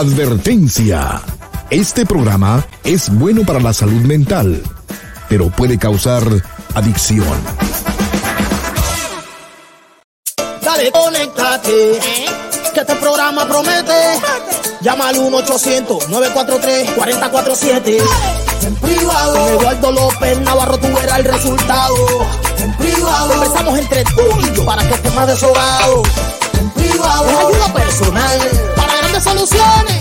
Advertencia. Este programa es bueno para la salud mental, pero puede causar adicción. Dale, conéctate. Que este programa promete. Llama al 1-800-943-4047. En privado. Con Eduardo López Navarro tú verás el resultado. En privado. Empezamos entre tú y yo para que estés más desahogado. En privado. Es ayuda personal soluciones.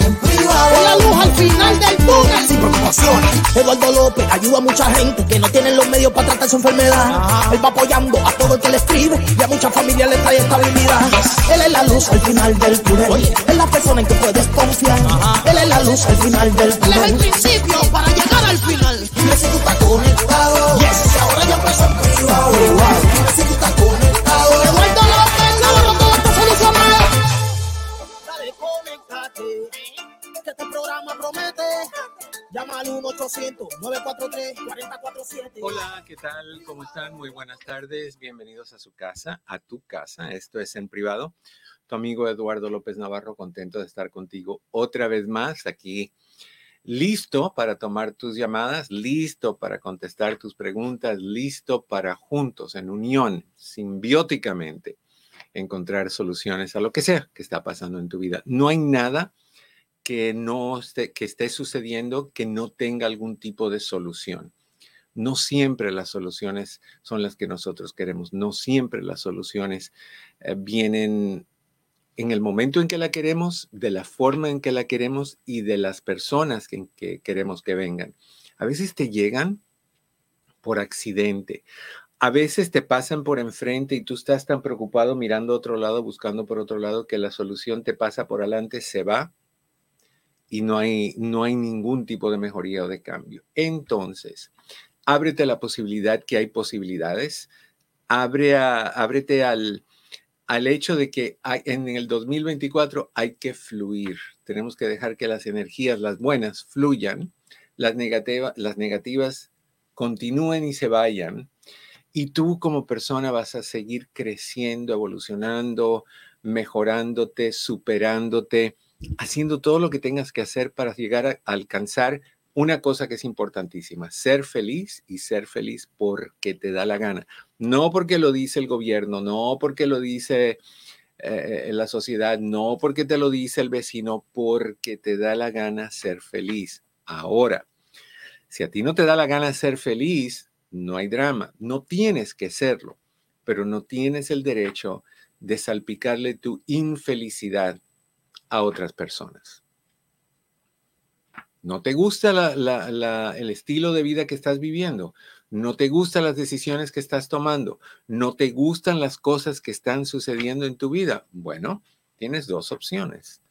En privado. La luz al final del túnel sin preocupaciones. Eduardo López ayuda a mucha gente que no tienen los medios para tratar su enfermedad. Él va apoyando a todo el que le escribe y a muchas familias le trae estabilidad. Él es la luz al final del túnel. Es la persona en que puedes confiar. Él es la luz al final del túnel. Él es el principio para llegar al final. Dime si tú estás conectado. Yes. Y ahora ya empezó en privado. Dime si tú estás programa promete. Llama al 1-800-943-4047. Hola, ¿qué tal? ¿Cómo están? Muy buenas tardes. Bienvenidos a su casa, a tu casa. Esto es en privado. Tu amigo Eduardo López Navarro, contento de estar contigo otra vez más aquí. Listo para tomar tus llamadas, listo para contestar tus preguntas, listo para juntos, en unión, simbióticamente, encontrar soluciones a lo que sea que está pasando en tu vida. No hay nada que no esté, que esté sucediendo que no tenga algún tipo de solución. No siempre las soluciones son las que nosotros queremos, no siempre las soluciones eh, vienen en el momento en que la queremos, de la forma en que la queremos y de las personas que, que queremos que vengan. A veces te llegan por accidente. A veces te pasan por enfrente y tú estás tan preocupado mirando a otro lado, buscando por otro lado, que la solución te pasa por adelante, se va y no hay, no hay ningún tipo de mejoría o de cambio. Entonces, ábrete la posibilidad que hay posibilidades, abre a, ábrete al, al hecho de que en el 2024 hay que fluir. Tenemos que dejar que las energías, las buenas, fluyan, las, negativa, las negativas continúen y se vayan. Y tú como persona vas a seguir creciendo, evolucionando, mejorándote, superándote haciendo todo lo que tengas que hacer para llegar a alcanzar una cosa que es importantísima, ser feliz y ser feliz porque te da la gana. No porque lo dice el gobierno, no porque lo dice eh, la sociedad, no porque te lo dice el vecino, porque te da la gana ser feliz. Ahora, si a ti no te da la gana ser feliz, no hay drama, no tienes que serlo, pero no tienes el derecho de salpicarle tu infelicidad a otras personas. ¿No te gusta el estilo de vida que estás viviendo? ¿No te gustan las decisiones que estás tomando? ¿No te gustan las cosas que están sucediendo en tu vida? Bueno, tienes dos opciones.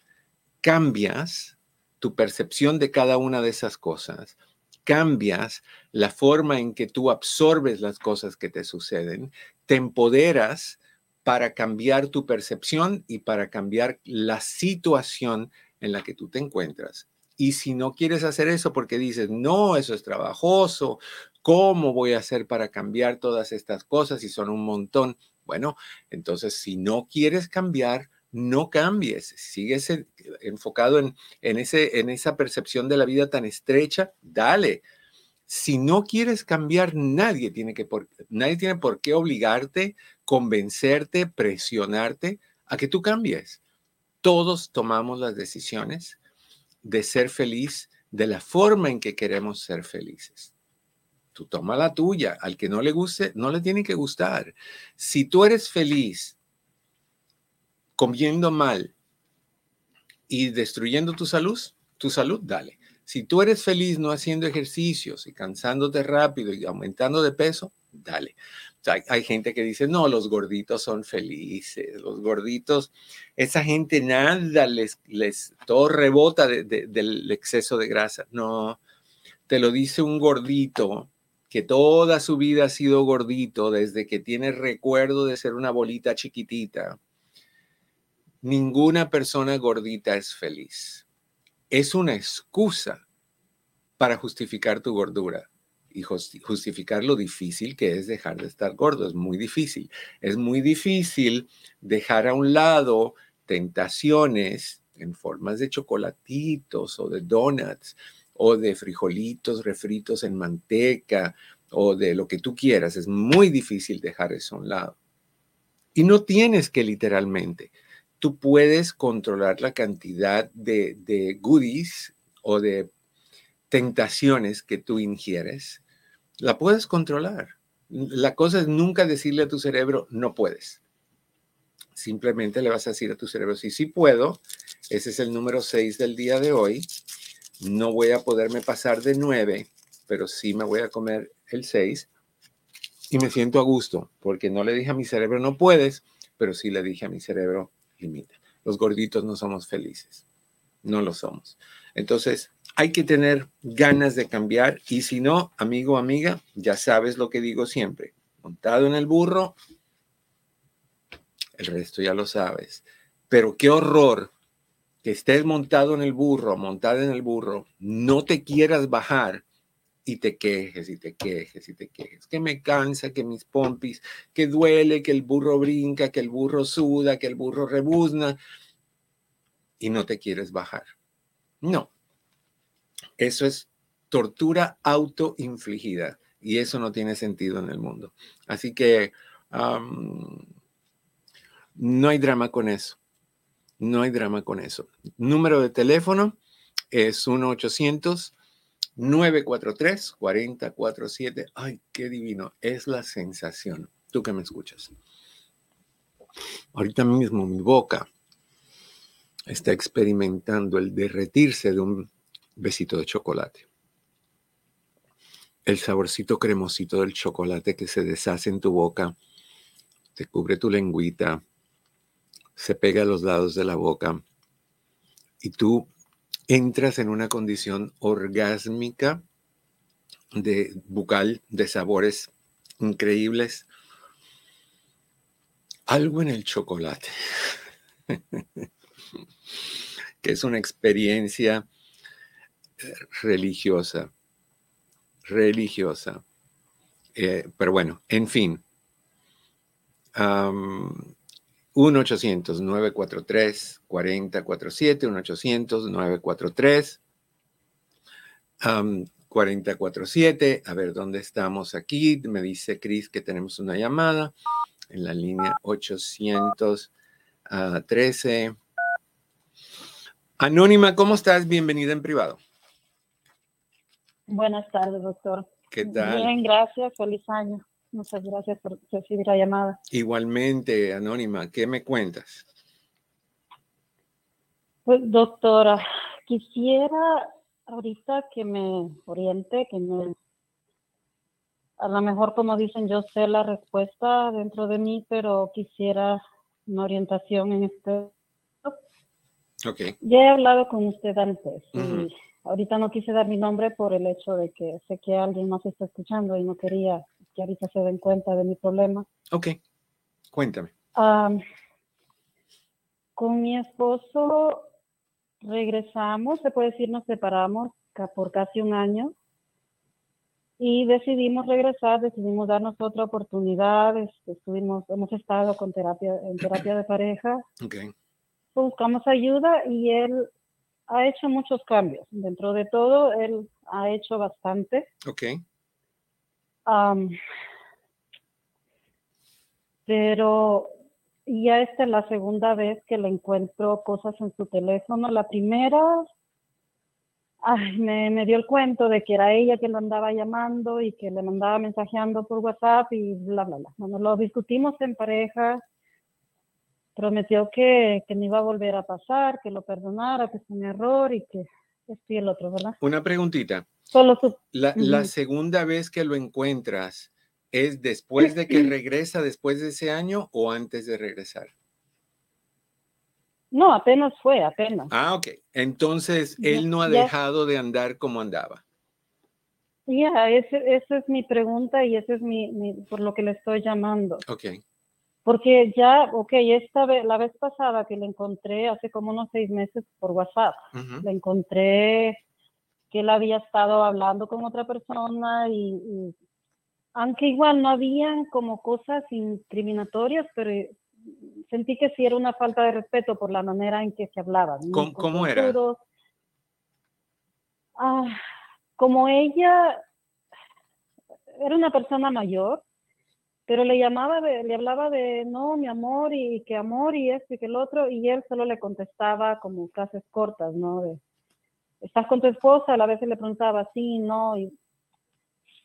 Cambias tu percepción de cada una de esas cosas, cambias la forma en que tú absorbes las cosas que te suceden, te empoderas para cambiar tu percepción y para cambiar la situación en la que tú te encuentras. Y si no quieres hacer eso porque dices, no, eso es trabajoso, ¿cómo voy a hacer para cambiar todas estas cosas si son un montón? Bueno, entonces si no quieres cambiar, no cambies, sigues enfocado en, en, en esa percepción de la vida tan estrecha, dale. Si no quieres cambiar, nadie tiene, que por, nadie tiene por qué obligarte convencerte, presionarte a que tú cambies. Todos tomamos las decisiones de ser feliz de la forma en que queremos ser felices. Tú toma la tuya. Al que no le guste, no le tiene que gustar. Si tú eres feliz comiendo mal y destruyendo tu salud, tu salud, dale. Si tú eres feliz no haciendo ejercicios y cansándote rápido y aumentando de peso, dale. Hay, gente que dice, no, los gorditos son felices, los gorditos, esa gente nada les, todo rebota del exceso de grasa. No, te lo dice un gordito que toda su vida ha sido gordito desde que tiene recuerdo de ser una bolita chiquitita. Ninguna persona gordita es feliz. Es una excusa para justificar tu gordura y justificar lo difícil que es dejar de estar gordo. Es muy difícil. Es muy difícil dejar a un lado tentaciones, en formas de chocolatitos o de donuts o de frijolitos refritos en manteca o de lo que tú quieras. Es muy difícil dejar eso a un lado. Y no tienes que literalmente. Tú puedes controlar la cantidad de, de goodies o de tentaciones que tú ingieres. La puedes controlar. La cosa es nunca decirle a tu cerebro, no puedes. Simplemente le vas a decir a tu cerebro, sí, sí puedo. Ese es el número 6 del día de hoy. No voy a poderme pasar de 9, pero sí me voy a comer el 6. Y me siento a gusto, porque no le dije a mi cerebro, no puedes, pero sí le dije a mi cerebro, limita. Los gorditos no somos felices. No lo somos. Entonces, hay que tener ganas de cambiar y si no, amigo amiga, ya sabes lo que digo siempre. Montado en el burro, el resto ya lo sabes. Pero qué horror que estés montado en el burro, montada en el burro, no te quieras bajar y te quejes y te quejes y te quejes. Que me cansa, que mis pompis, que duele, que el burro brinca, que el burro suda, que el burro rebuzna y no te quieres bajar. No. Eso es tortura autoinfligida y eso no tiene sentido en el mundo. Así que no hay drama con eso. No hay drama con eso. Número de teléfono es 1-800-943-4047. Ay, qué divino. Es la sensación. Tú que me escuchas. Ahorita mismo mi boca está experimentando el derretirse de un besito de chocolate. El saborcito cremosito del chocolate que se deshace en tu boca, te cubre tu lengüita, se pega a los lados de la boca y tú entras en una condición orgásmica de bucal, de sabores increíbles. Algo en el chocolate, que es una experiencia religiosa, religiosa. Eh, pero bueno, en fin. 1-800-943-4047, 1-800-943-4047. A ver, ¿dónde estamos aquí? Me dice Cris que tenemos una llamada en la línea 813. Anónima, ¿cómo estás? Bienvenida en privado. Buenas tardes, doctor. ¿Qué tal? Bien, gracias. Feliz año. Muchas gracias por recibir la llamada. Igualmente, Anónima, ¿qué me cuentas? Pues, doctora, quisiera ahorita que me oriente, que me... A lo mejor, como dicen, yo sé la respuesta dentro de mí, pero quisiera una orientación en este... Ok. Ya he hablado con usted antes y ahorita no quise dar mi nombre por el hecho de que sé que alguien más está escuchando y no quería que ahorita se den cuenta de mi problema. Ok, cuéntame. con mi esposo regresamos, se puede decir, nos separamos por casi un año y decidimos regresar, decidimos darnos otra oportunidad, este, estuvimos, hemos estado con terapia, en terapia de pareja. Okay. Buscamos ayuda y él ha hecho muchos cambios. Dentro de todo, él ha hecho bastante. Ok pero ya esta es la segunda vez que le encuentro cosas en su teléfono. La primera, me, me, dio el cuento de que era ella que lo andaba llamando y que le mandaba mensajeando por WhatsApp y bla, bla, bla. Cuando lo discutimos en pareja, prometió que, que no iba a volver a pasar, que lo perdonara, que fue un error y que esto y el otro, ¿verdad? Una preguntita. Solo la, la, segunda vez que lo encuentras es después de que regresa, después de ese año o antes de regresar? No, apenas fue, apenas. Ah, ok. Entonces, él no ha dejado de andar como andaba. Ya, esa es mi pregunta y ese es mi, por lo que le estoy llamando. Ok. Porque ya, ok, esta vez, la vez pasada que le encontré hace como unos seis meses por WhatsApp, le encontré que él había estado hablando con otra persona y, aunque igual no habían como cosas incriminatorias, pero sentí que sí era una falta de respeto por la manera en que se hablaba. ¿Cómo, cómo era? Ah, como ella era una persona mayor, pero le llamaba, le hablaba de no, mi amor, y que amor, y esto y que el otro, y él solo le contestaba como frases cortas, ¿no? De, ¿estás con tu esposa? A veces le preguntaba sí, no, y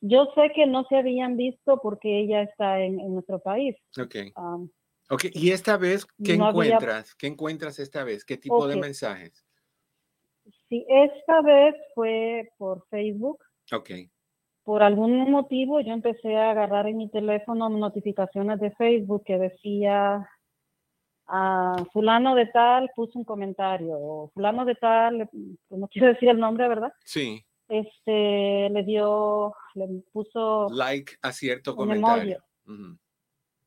yo sé que no se habían visto porque ella está en, nuestro país. Ok. ok, y esta vez, ¿qué encuentras? ¿Qué encuentras esta vez? ¿Qué tipo de mensajes? Sí, esta vez fue por Facebook. Ok. Por algún motivo yo empecé a agarrar en mi teléfono notificaciones de Facebook que decía a fulano de tal puso un comentario o fulano de tal, no quiero decir el nombre, ¿verdad? Sí. Este le dio, le puso like a cierto comentario.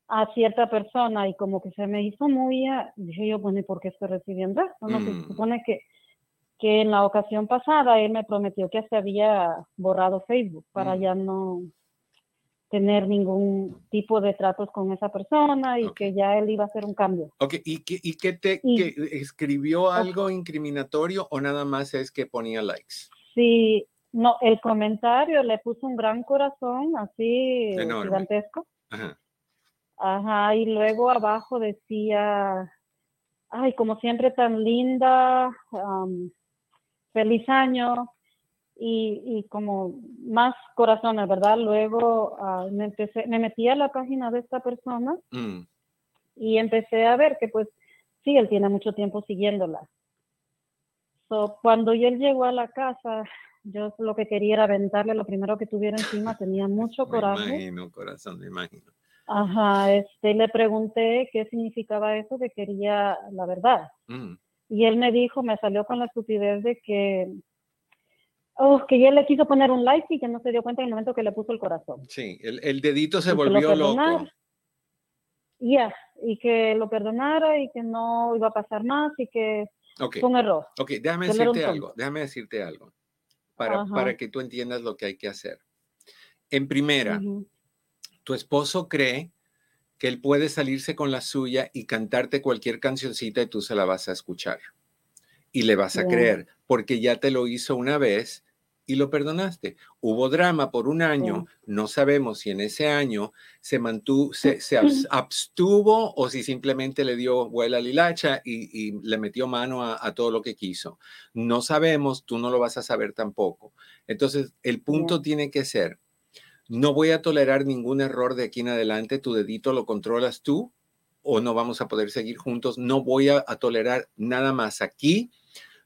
A cierta persona y como que se me hizo muy, dije yo, bueno, ¿y por qué estoy recibiendo esto? No se mm. supone que que en la ocasión pasada él me prometió que se había borrado Facebook para mm. ya no tener ningún tipo de tratos con esa persona y que ya él iba a hacer un cambio. Ok, ¿y qué, y qué te escribió algo incriminatorio o nada más es que ponía likes? Sí, no, el comentario le puso un gran corazón así gigantesco. Ajá. Ajá, y luego abajo decía, ay, como siempre tan linda, feliz año y, como más corazones, ¿verdad? Luego ah, me, empecé, me metí a la página de esta persona mm. y empecé a ver que pues sí, él tiene mucho tiempo siguiéndola. So, cuando él llegó a la casa, yo lo que quería era aventarle lo primero que tuviera encima, tenía mucho coraje. Me imagino, corazón, me imagino. Ajá, este, le pregunté qué significaba eso, que quería la verdad. Mm. Y él me dijo, me salió con la estupidez de que, oh, que él le quiso poner un like y que no se dio cuenta en el momento que le puso el corazón. Sí, el, dedito se volvió loco. Ya, y que lo perdonara y que no iba a pasar más y que fue un error. Ok, déjame decirte algo, déjame decirte algo para, para que tú entiendas lo que hay que hacer. En primera, tu esposo cree que él puede salirse con la suya y cantarte cualquier cancioncita y tú se la vas a escuchar. Y le vas a creer, porque ya te lo hizo una vez y lo perdonaste. Hubo drama por un año, no sabemos si en ese año se mantuvo, se, abstuvo o si simplemente le dio vuela a lilacha y, le metió mano a, todo lo que quiso. No sabemos, tú no lo vas a saber tampoco. Entonces, el punto tiene que ser, no voy a tolerar ningún error de aquí en adelante, tu dedito lo controlas tú o no vamos a poder seguir juntos, no voy a, tolerar nada más aquí,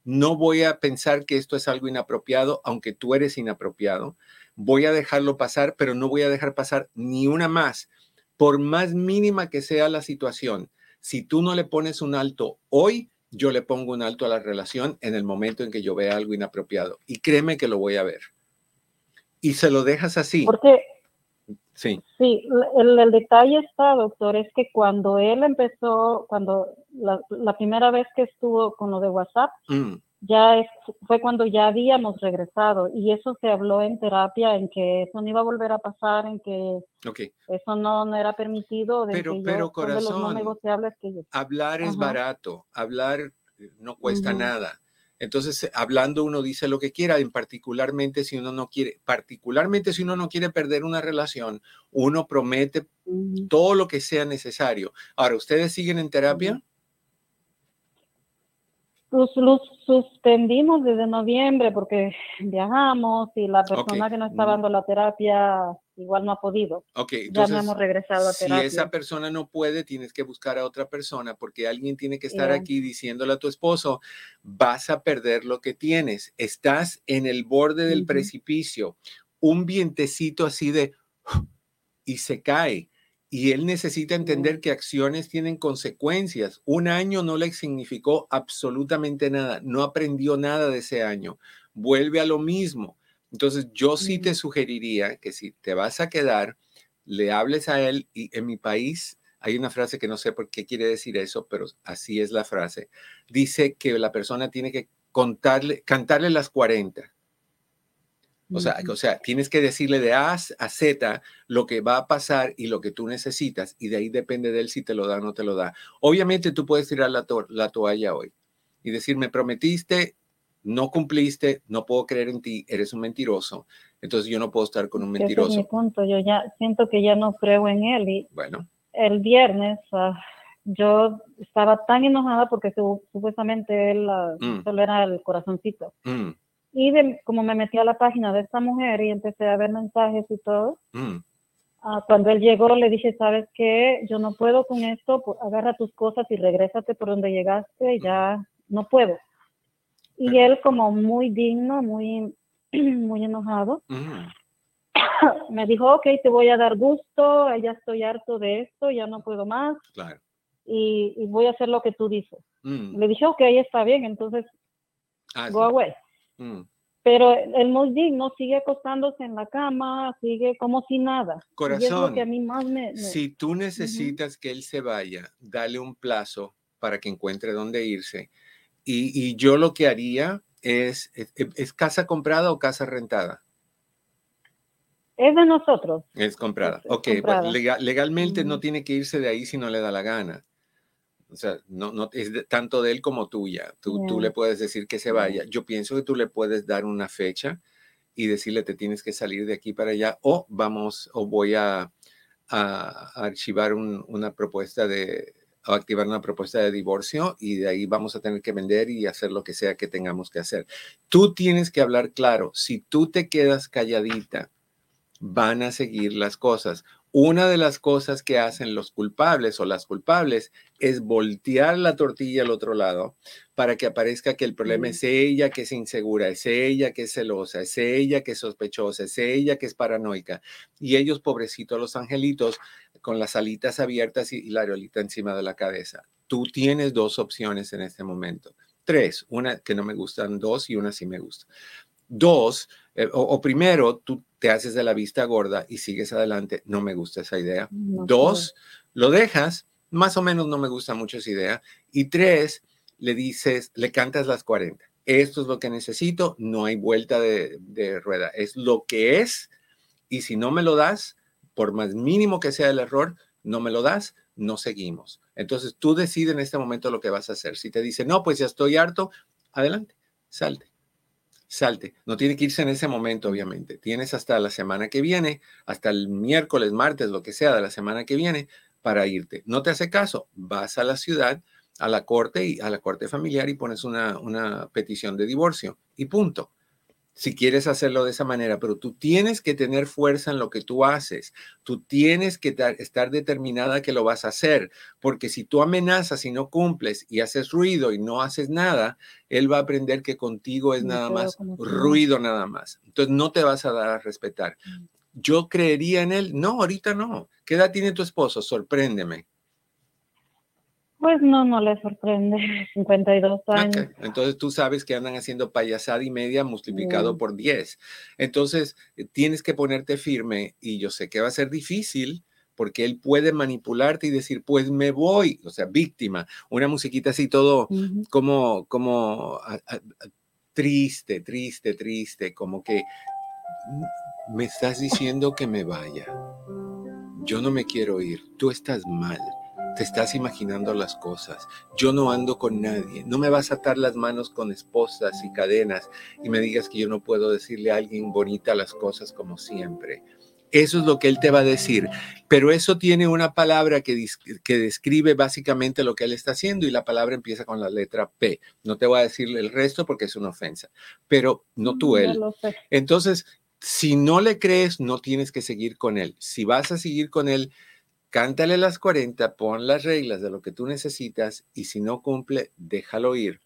no voy a pensar que esto es algo inapropiado, aunque tú eres inapropiado, voy a dejarlo pasar, pero no voy a dejar pasar ni una más, por más mínima que sea la situación. Si tú no le pones un alto hoy, yo le pongo un alto a la relación en el momento en que yo vea algo inapropiado. Y créeme que lo voy a ver y se lo dejas así. Porque, sí, sí el, detalle está, doctor, es que cuando él empezó, cuando la, primera vez que estuvo con lo de WhatsApp, mm. ya fue cuando ya habíamos regresado y eso se habló en terapia, en que eso no iba a volver a pasar, en que eso no, no, era permitido. De pero, pero corazón, hablar es barato, hablar eh, no cuesta nada entonces, hablando uno dice lo que quiera, en particularmente si uno no quiere, particularmente si uno no quiere perder una relación, uno promete todo lo que sea necesario. Ahora, ¿ustedes siguen en terapia? Los, suspendimos desde noviembre porque viajamos y la persona que nos está dando la terapia igual no ha podido. Ok, entonces, ya no hemos regresado a terapia. Si esa persona no puede, tienes que buscar a otra persona porque alguien tiene que estar aquí diciéndole a tu esposo, vas a perder lo que tienes, estás en el borde del precipicio, un vientecito así de y se cae y él necesita entender que acciones tienen consecuencias. Un año no le significó absolutamente nada, no aprendió nada de ese año, vuelve a lo mismo. Entonces yo sí te sugeriría que si te vas a quedar, le hables a él y en mi país hay una frase que no sé por qué quiere decir eso, pero así es la frase. Dice que la persona tiene que contarle, cantarle las 40 O sea, o sea, tienes que decirle de A a Z lo que va a pasar y lo que tú necesitas, y de ahí depende de él si te lo da o no te lo da. Obviamente tú puedes tirar la, la toalla hoy y decir, me prometiste, no cumpliste, no puedo creer en ti, eres un mentiroso, entonces yo no puedo estar con un mentiroso. Ese es mi punto, yo ya siento que ya no creo en él y bueno. el viernes ah, yo estaba tan enojada porque supuestamente él mm. solo era el corazoncito. Mm. Y como me metí a la página de esta mujer y empecé a ver mensajes y todo, mm. ah, cuando él llegó le dije, ¿sabes qué? Yo no puedo con esto, agarra tus cosas y regrésate por donde llegaste, ya no puedo. Y él como muy digno, muy, muy enojado, me dijo, ok, te voy a dar gusto, ya estoy harto de esto, ya no puedo más. Y, voy a hacer lo que tú dices. Le dije, ok, está bien, entonces ah, go away. Mm. Pero el muy digno sigue acostándose en la cama, sigue como si nada. Corazón, si tú necesitas que él se vaya, dale un plazo para que encuentre dónde irse. Y, yo lo que haría es, es, casa comprada o casa rentada? Es de nosotros. Es comprada. ok, legalmente no tiene que irse de ahí si no le da la gana. O sea, no, no es tanto de él como tuya. Tú, tú le puedes decir que se vaya. Yo pienso que tú le puedes dar una fecha y decirle te tienes que salir de aquí para allá o vamos o voy a, a, archivar una propuesta de o activar una propuesta de divorcio y de ahí vamos a tener que vender y hacer lo que sea que tengamos que hacer. Tú tienes que hablar claro. Si tú te quedas calladita, van a seguir las cosas. Una de las cosas que hacen los culpables o las culpables es voltear la tortilla al otro lado para que aparezca que el problema es ella que es insegura, es ella que es celosa, es ella que es sospechosa, es ella que es paranoica. Y ellos, pobrecitos, los angelitos, con las alitas abiertas y, la areolita encima de la cabeza. Tú tienes dos opciones en este momento. Tres, una que no me gustan, dos y una sí me gusta. Dos, eh, o, primero, tú te haces de la vista gorda y sigues adelante. No me gusta esa idea. Dos, lo dejas. Más o menos no me gusta mucho esa idea. Y tres, le dices, le cantas las 40. Esto es lo que necesito. No hay vuelta de, de rueda. Es lo que es. Y si no me lo das, por más mínimo que sea el error, no me lo das, no seguimos. Entonces tú decides en este momento lo que vas a hacer. Si te dice, no, pues ya estoy harto, adelante, salte salte. No tiene que irse en ese momento, obviamente. Tienes hasta la semana que viene, hasta el miércoles, martes, lo que sea de la semana que viene, para irte. No te hace caso, vas a la ciudad, a la corte y a la corte familiar y pones una, una petición de divorcio y punto si quieres hacerlo de esa manera, pero tú tienes que tener fuerza en lo que tú haces. Tú tienes que estar determinada que lo vas a hacer, porque si tú amenazas y no cumples y haces ruido y no haces nada, él va a aprender que contigo es nada más ruido nada más. Entonces no te vas a dar a respetar. Mm. Yo creería en él. No, ahorita no. ¿Qué edad tiene tu esposo? Sorpréndeme. Pues no, no le sorprende, 52 años. Entonces tú sabes que andan haciendo payasada y media multiplicado por 10. Entonces eh, tienes que ponerte firme y yo sé que va a ser difícil porque él puede manipularte y decir, pues me voy, o sea, víctima, una musiquita así todo como, como triste, triste, triste, como que mm, me estás diciendo que me vaya. Yo no me quiero ir, tú estás mal te estás imaginando las cosas. Yo no ando con nadie. No me vas a atar las manos con esposas y cadenas y me digas que yo no puedo decirle a alguien bonita las cosas como siempre. Eso es lo que él te va a decir. Pero eso tiene una palabra que, que, describe básicamente lo que él está haciendo y la palabra empieza con la letra P. No te voy a decir el resto porque es una ofensa, pero no tú él. Entonces, si no le crees, no tienes que seguir con él. Si vas a seguir con él, cántale las 40, pon las reglas de lo que tú necesitas y si no cumple, déjalo ir.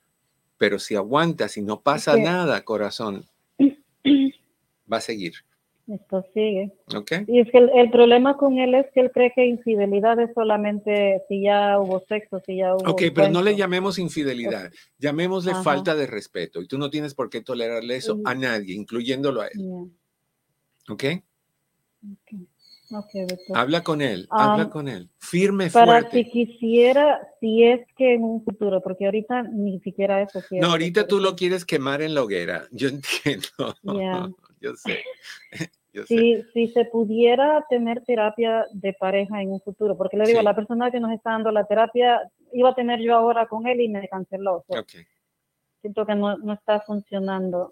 Pero si aguantas y no pasa nada, corazón, va a seguir. Esto sigue. Ok. Y es que el, problema con él es que él cree que infidelidad es solamente si ya hubo sexo, si ya hubo. Ok, pero no le llamemos infidelidad, llamémosle falta de respeto. Y tú no tienes por qué tolerarle eso a nadie, incluyéndolo a él. ¿Ok? Ok. Habla con él, habla con él, firme, para fuerte. si quisiera, si es que en un futuro, porque ahorita ni siquiera eso No, ahorita tú lo quieres quemar en la hoguera, yo entiendo. Yo yo sé. si, si se pudiera tener terapia de pareja en un futuro, porque le digo, la persona que nos está dando la terapia iba a tener yo ahora con él y me canceló. Siento que no, no está funcionando.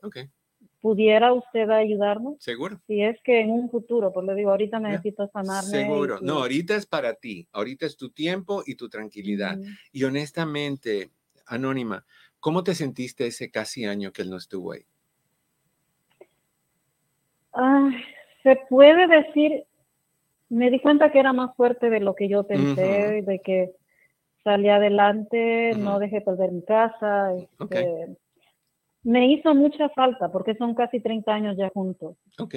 ¿Pudiera usted ayudarnos? Seguro. Si es que en un futuro, pues le digo, ahorita necesito sanarme. Seguro. No, ahorita es para ti. Ahorita es tu tiempo y tu tranquilidad. Y honestamente, Anónima, ¿cómo te sentiste ese casi año que él no estuvo ahí? se puede decir, me di cuenta que era más fuerte de lo que yo pensé, de que salí adelante, no dejé perder mi casa. Este, me hizo mucha falta porque son casi 30 años ya juntos. Ok.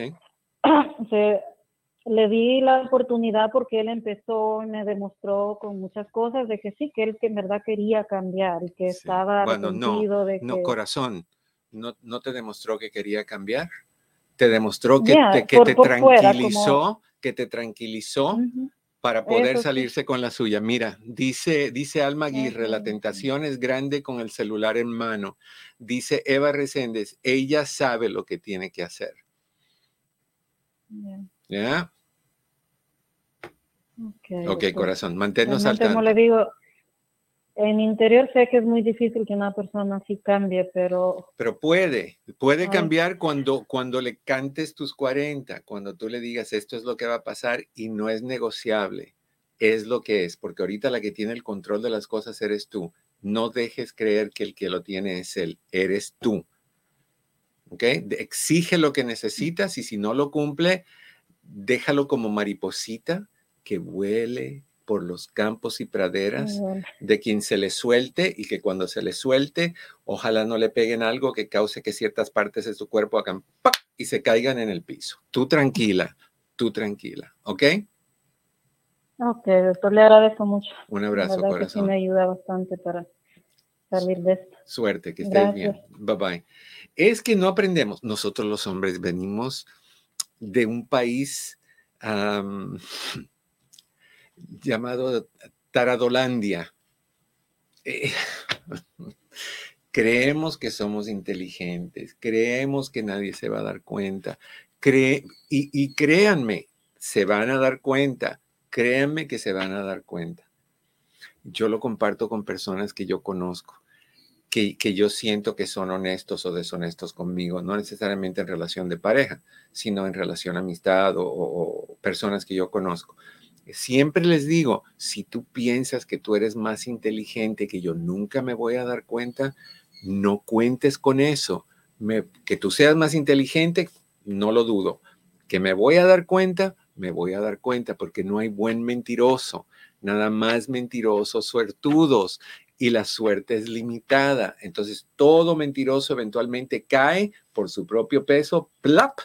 le di la oportunidad porque él empezó y me demostró con muchas cosas de que sí, que él que en verdad quería cambiar y que estaba bueno, no, de que... No, corazón, no, no te demostró que quería cambiar te demostró que, te, que te tranquilizó, que te tranquilizó para poder salirse con la suya. Mira, dice, dice Alma Aguirre, la tentación es grande con el celular en mano. Dice Eva Reséndez, ella sabe lo que tiene que hacer. ¿Ya? Ok, okay corazón, manténnos al tanto. le digo, en interior sé que es muy difícil que una persona así cambie, pero... Pero puede, puede cambiar cuando, cuando le cantes tus 40, cuando tú le digas esto es lo que va a pasar y no es negociable, es lo que es, porque ahorita la que tiene el control de las cosas eres tú. No dejes creer que el que lo tiene es él, eres tú. ¿Ok? Exige lo que necesitas y si no lo cumple, déjalo como mariposita que huele, por los campos y praderas de quien se le suelte y que cuando se le suelte, ojalá no le peguen algo que cause que ciertas partes de su cuerpo hagan y se caigan en el piso. Tú tranquila, tú tranquila, ¿ok? Ok, doctor, le agradezco mucho. Un abrazo, corazón. Que me ayuda bastante para salir de esto. Suerte, que estés bien. Bye bye. Es que no aprendemos. Nosotros los hombres venimos de un país llamado Taradolandia. Eh, creemos que somos inteligentes, creemos que nadie se va a dar cuenta, y, y créanme, se van a dar cuenta, créanme que se van a dar cuenta. Yo lo comparto con personas que yo conozco. Que, que, yo siento que son honestos o deshonestos conmigo, no necesariamente en relación de pareja, sino en relación amistad o personas que yo conozco. Siempre les digo, si tú piensas que tú eres más inteligente, que yo nunca me voy a dar cuenta, no cuentes con eso. que tú seas más inteligente, no lo dudo. Que me voy a dar cuenta, me voy a dar cuenta, porque no hay buen mentiroso, nada más mentirosos, suertudos, y la suerte es limitada. Entonces, todo mentiroso eventualmente cae por su propio peso, plap,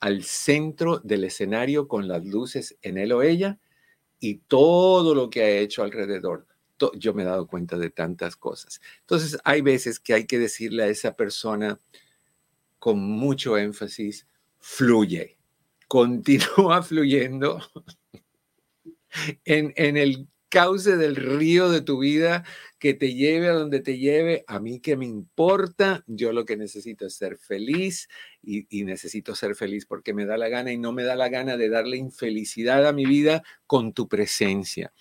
al centro del escenario con las luces en él o ella y todo lo que ha hecho alrededor. Yo me he dado cuenta de tantas cosas. Entonces, hay veces que hay que decirle a esa persona con mucho énfasis, fluye, continúa fluyendo en, en el cauce del río de tu vida que te lleve a donde te lleve, a mí que me importa, yo lo que necesito es ser feliz y, necesito ser feliz porque me da la gana y no me da la gana de darle infelicidad a mi vida con tu presencia.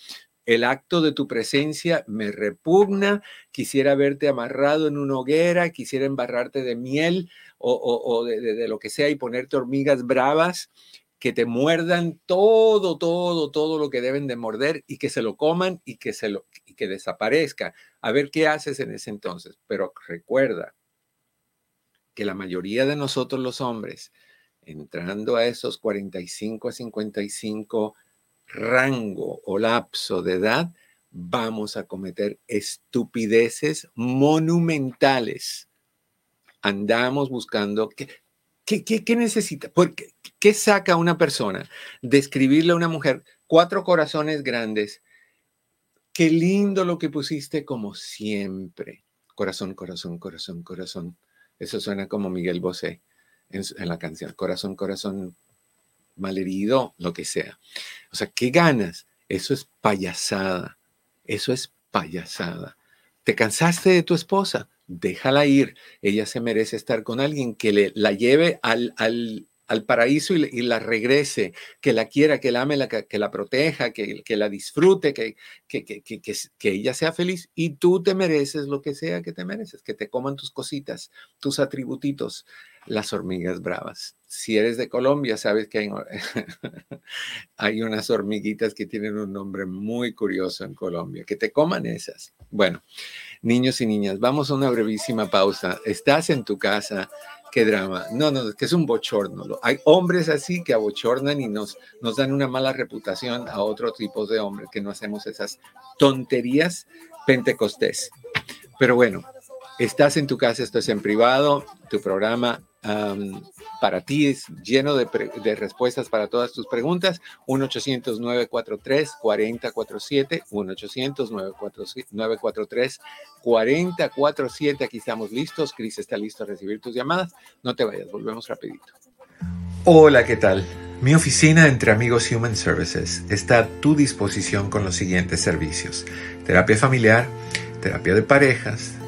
El acto de tu presencia me repugna, quisiera verte amarrado en una hoguera, quisiera embarrarte de miel o, de lo que sea y ponerte hormigas bravas que te muerdan todo, todo, todo lo que deben de morder y que se lo coman y que, se lo, y que desaparezca. A ver qué haces en ese entonces. Pero recuerda que la mayoría de nosotros los hombres, entrando a esos 45 a 55 rango o lapso de edad, vamos a cometer estupideces monumentales. Andamos buscando que ¿Qué, qué, necesita? Porque, ¿Qué saca una persona de a una mujer cuatro corazones grandes? Qué lindo lo que pusiste como siempre. Corazón, corazón, corazón, corazón. Eso suena como Miguel Bosé en, la canción. Corazón, corazón, malherido, lo que sea. O sea, ¿qué ganas? Eso es payasada. Eso es payasada. ¿Te cansaste de tu esposa? déjala ir. Ella se merece estar con alguien que le, la lleve al, al, al paraíso y, la regrese, que la quiera, que la ame, la, que, la proteja, que, que la disfrute, que, que, que, ella sea feliz. Y tú te mereces lo que sea que te mereces, que te coman tus cositas, tus atributitos, las hormigas bravas. Si eres de Colombia, sabes que hay, hay unas hormiguitas que tienen un nombre muy curioso en Colombia, que te coman esas. Bueno, niños y niñas, vamos a una brevísima pausa. Estás en tu casa qué drama. No, no, es que es un bochorno. Hay hombres así que abochornan y nos, nos dan una mala reputación a otro tipo de hombres que no hacemos esas tonterías pentecostés. Pero bueno, estás en tu casa, esto es en privado, tu programa para ti es lleno de, respuestas para todas tus preguntas. 1-800-943-4047, 1-800-943-4047. Aquí estamos listos. Cris está listo a recibir tus llamadas. No te vayas, volvemos rapidito. Hola, ¿qué tal? Mi oficina entre amigos Human Services está a tu disposición con los siguientes servicios. Terapia familiar, terapia de parejas,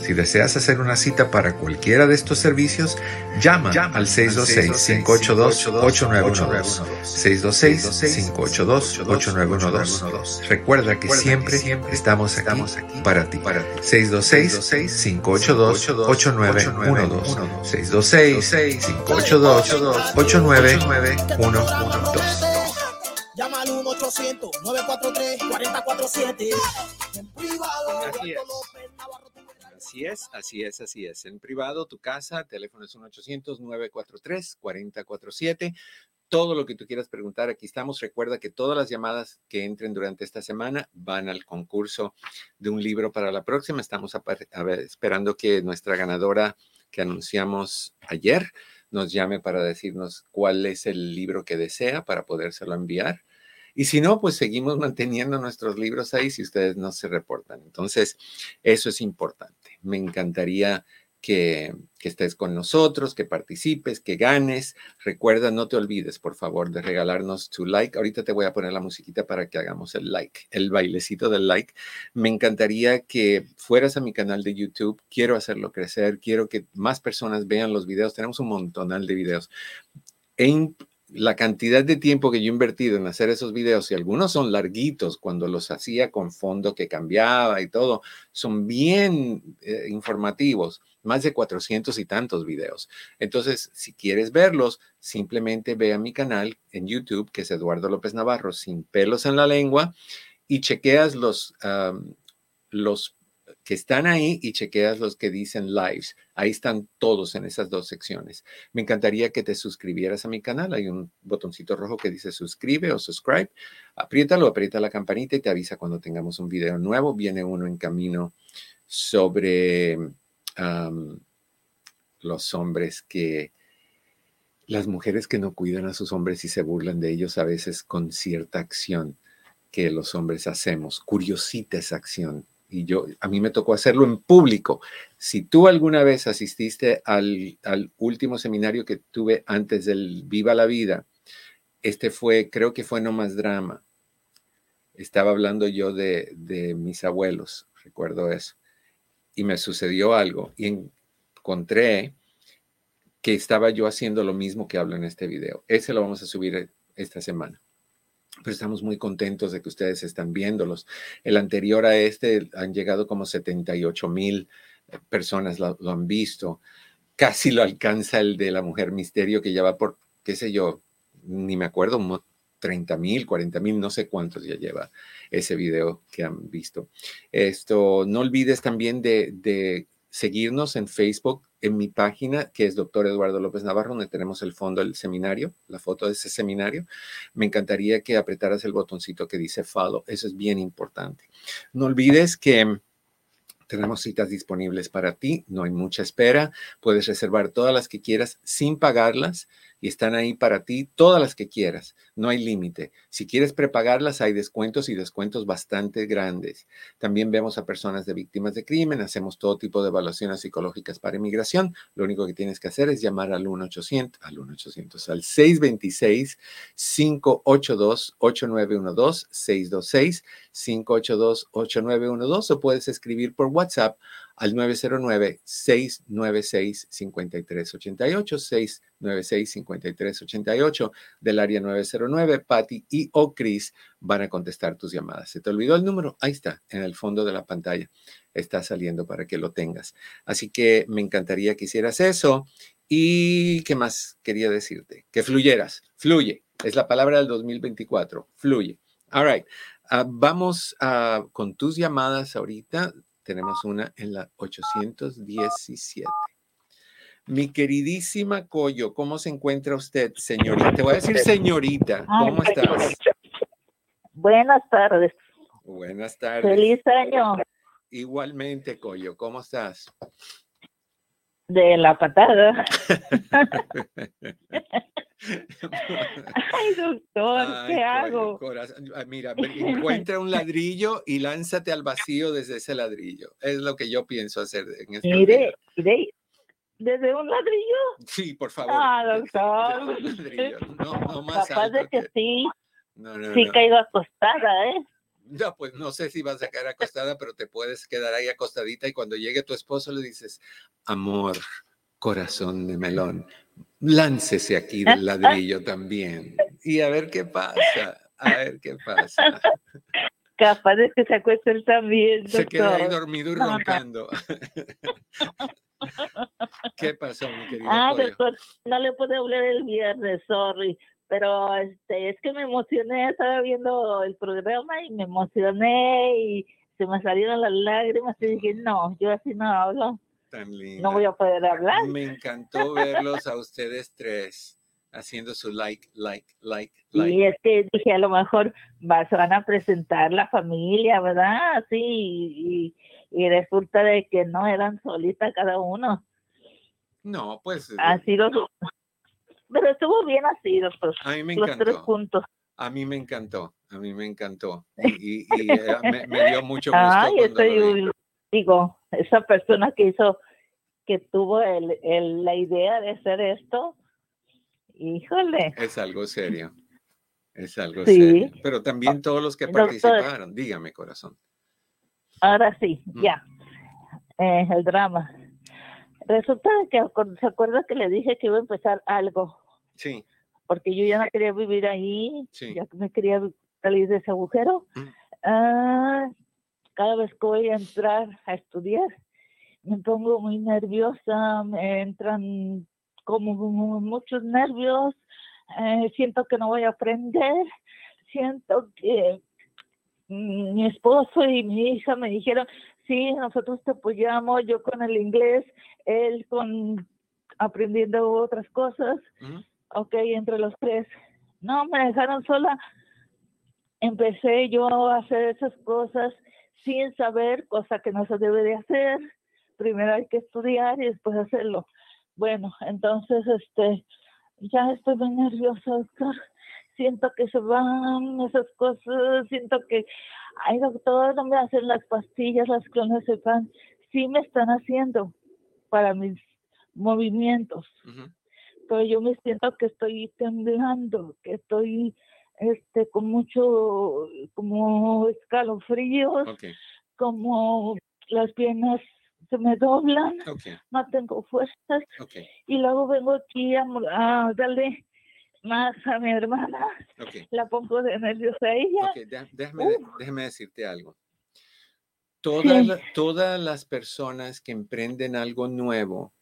Si deseas hacer una cita para cualquiera de estos servicios, llama, al 626-582-8912. 626-582-8912. Recuerda que siempre, estamos aquí, para ti. 626-582-8912. 626-582-8912. Llama al 1-800-943-4047. En privado, Así es, así es, así es. En privado, tu casa, teléfono es 1-800-943-4047. Todo lo que tú quieras preguntar, aquí estamos. Recuerda que todas las llamadas que entren durante esta semana van al concurso de un libro para la próxima. Estamos esperando que nuestra ganadora que anunciamos ayer nos llame para decirnos cuál es el libro que desea para podérselo enviar. Y si no, pues seguimos manteniendo nuestros libros ahí si ustedes no se reportan. Entonces, eso es importante. Me encantaría que, estés con nosotros, que participes, que ganes. Recuerda, no te olvides, por favor, de regalarnos tu like. Ahorita te voy a poner la musiquita para que hagamos el like, el bailecito del like. Me encantaría que fueras a mi canal de YouTube. Quiero hacerlo crecer. Quiero que más personas vean los videos. Tenemos un montonal de videos la cantidad de tiempo que yo he invertido en hacer esos videos, y algunos son larguitos cuando los hacía con fondo que cambiaba y todo, son bien eh, informativos, más de 400 y tantos videos. Entonces, si quieres verlos, simplemente ve a mi canal en YouTube, que es Eduardo López Navarro, sin pelos en la lengua, y chequeas los, los que están ahí y chequeas los que dicen lives. Ahí están todos en esas dos secciones. Me encantaría que te suscribieras a mi canal. Hay un botoncito rojo que dice suscribe o subscribe. Apriétalo, aprieta la campanita y te avisa cuando tengamos un video nuevo. Viene uno en camino sobre los hombres que, las mujeres que no cuidan a sus hombres y se burlan de ellos a veces con cierta acción que los hombres hacemos. Curiosita esa acción y yo, a mí me tocó hacerlo en público. Si tú alguna vez asististe al, último seminario que tuve antes del Viva la Vida, este fue, creo que fue No Más Drama. Estaba hablando yo de, de mis abuelos, recuerdo eso. Y me sucedió algo y encontré que estaba yo haciendo lo mismo que hablo en este video. Ese lo vamos a subir esta semana pero estamos muy contentos de que ustedes están viéndolos. El anterior a este han llegado como 78 mil eh, personas, lo, han visto. Casi lo alcanza el de la mujer misterio, que ya va por, qué sé yo, ni me acuerdo, 30 mil, 40 mil, no sé cuántos ya lleva ese video que han visto. Esto, no olvides también de, de seguirnos en Facebook, en mi página, que es Doctor Eduardo López Navarro, donde tenemos el fondo del seminario, la foto de ese seminario. Me encantaría que apretaras el botoncito que dice follow. Eso es bien importante. No olvides que tenemos citas disponibles para ti, no hay mucha espera, puedes reservar todas las que quieras sin pagarlas y están ahí para ti todas las que quieras, no hay límite. Si quieres prepagarlas, hay descuentos y descuentos bastante grandes. También vemos a personas de víctimas de crimen, hacemos todo tipo de evaluaciones psicológicas para inmigración. Lo único que tienes que hacer es llamar al 1-800, al 1-800, al 626-582-8912, 626-582-8912 o puedes escribir por WhatsApp al 909-696-5388, 696-5388 del área 909. Patty y o Chris van a contestar tus llamadas. ¿Se te olvidó el número? Ahí está, en el fondo de la pantalla. Está saliendo para que lo tengas. Así que me encantaría que hicieras eso. ¿Y qué más quería decirte? Que fluyeras. Fluye. Es la palabra del 2024. Fluye. All right. Ah, vamos a, con tus llamadas ahorita. Tenemos una en la 817. Mi queridísima Coyo, ¿cómo se encuentra usted, señorita? Te voy a decir señorita. ¿Cómo estás? Buenas tardes. Buenas tardes. Feliz año. Igualmente, Coyo, ¿cómo estás? De la patada. Ay, doctor, ¿qué hago? Mira, encuentra un ladrillo y lánzate al vacío desde ese ladrillo. Es lo que yo pienso hacer en este Mire, mire, ¿desde un ladrillo? Sí, por favor. Ah, doctor. No, no más Capaz de que, sí. No, no, sí caigo acostada, ¿eh? No, pues no sé si vas a caer acostada, pero te puedes quedar ahí acostadita y cuando llegue tu esposo le dices, amor, corazón de melón, láncese aquí del ladrillo también y a ver qué pasa, a ver qué pasa. Capaz de que se acueste él también. Se queda ahí dormido y roncando. ¿Qué pasó, mi querido? Ah, doctor, no le pude hablar el viernes, sorry. Pero este, es que me emocioné, estaba viendo el programa y me emocioné y se me salieron las lágrimas y dije, no, yo así no hablo. No voy a poder hablar. Me encantó verlos a ustedes tres haciendo su like, like, like, like. Y es que dije, a lo mejor vas, van a presentar la familia, ¿verdad? Sí, y, y resulta de que no eran solitas cada uno. No, pues. Ha sido. Pero estuvo bien así, los, a mí me los tres puntos. A mí me encantó, a mí me encantó. Y, y, eh, me, dio mucho gusto. Ay, estoy, digo, esa persona que hizo, que tuvo el, el, la idea de hacer esto, híjole. Es algo serio. Es algo serio. Pero también todos los que participaron, dígame, corazón. Ahora sí, mm. ya. Eh, el drama. Resulta que se acuerda que le dije que iba a empezar algo. Sí. Porque yo ya no quería vivir ahí, sí. ya me quería salir de ese agujero. Mm. Ah, cada vez que voy a entrar a estudiar, me pongo muy nerviosa, me entran como muchos nervios, eh, siento que no voy a aprender, siento que mi esposo y mi hija me dijeron, sí, nosotros te apoyamos, yo con el inglés, él con aprendiendo otras cosas, ok, entre los tres. No, me dejaron sola. Empecé yo a hacer esas cosas sin saber, cosa que no se debe de hacer. Primero hay que estudiar y después hacerlo. Bueno, entonces, este, ya estoy muy nerviosa, doctor siento que se van esas cosas, siento que, ay doctor, no me hacen las pastillas, las clones de pan, sí me están haciendo para mis movimientos, yo me siento que estoy temblando, que estoy este con mucho como escalofríos, como las piernas se me doblan, no tengo fuerzas y luego vengo aquí a, a darle más a mi hermana. La pongo de nerviosa a ella. déjame, decirte algo. Todas, todas las personas que emprenden algo nuevo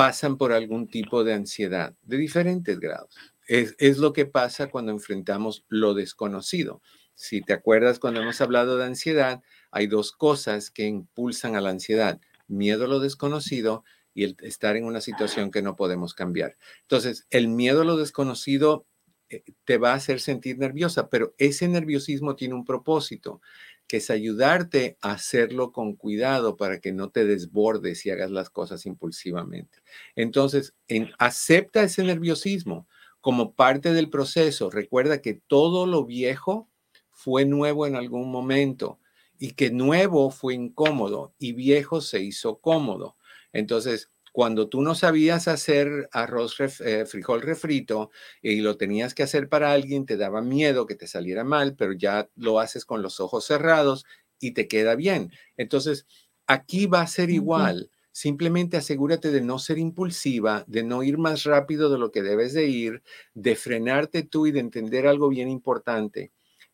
pasan por algún tipo de ansiedad de diferentes grados. Es, es, lo que pasa cuando enfrentamos lo desconocido. Si te acuerdas cuando hemos hablado de ansiedad, hay dos cosas que impulsan a la ansiedad. Miedo a lo desconocido y estar en una situación que no podemos cambiar. Entonces, el miedo a lo desconocido eh, te va a hacer sentir nerviosa, pero ese nerviosismo tiene un propósito. Que es ayudarte a hacerlo con cuidado para que no te desbordes y hagas las cosas impulsivamente. Entonces, acepta ese nerviosismo como parte del proceso. Recuerda que todo lo viejo fue nuevo en algún momento y que nuevo fue incómodo y viejo se hizo cómodo. Entonces, cuando tú no sabías hacer arroz, eh, frijol refrito y lo tenías que hacer para alguien, te daba miedo que te saliera mal, pero ya lo haces con los ojos cerrados y te queda bien. Entonces, aquí va a ser igual. Simplemente asegúrate de no ser impulsiva, de no ir más rápido de lo que debes de ir, de frenarte tú y de entender algo bien importante.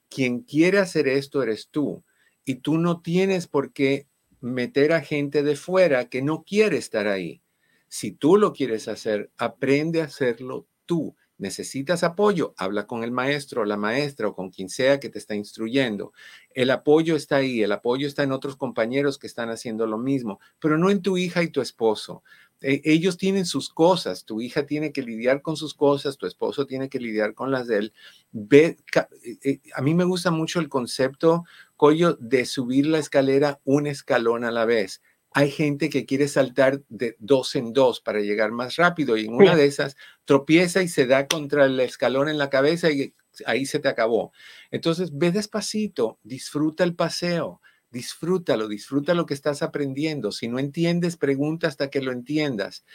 Quien quiere hacer esto eres tú y tú no tienes por qué meter a gente de fuera que no quiere estar ahí. Si tú lo quieres hacer, aprende a hacerlo tú. Necesitas apoyo, habla con el maestro la maestra o con quien sea que te está instruyendo. El apoyo está ahí, el apoyo está en otros compañeros que están haciendo lo mismo, pero no en tu hija y tu esposo. E, ellos tienen sus cosas, tu hija tiene que lidiar con sus cosas, tu esposo tiene que lidiar con las de él. Eh, eh, a mí me gusta mucho el concepto, Coyo, de subir la escalera un escalón a la vez hay gente que quiere saltar de dos en dos para llegar más rápido y en una de esas tropieza y se da contra el escalón en la cabeza y ahí se te acabó. Entonces, ve despacito, disfruta el paseo, disfrútalo, disfruta lo que estás aprendiendo. Si no entiendes, pregunta hasta que lo entiendas.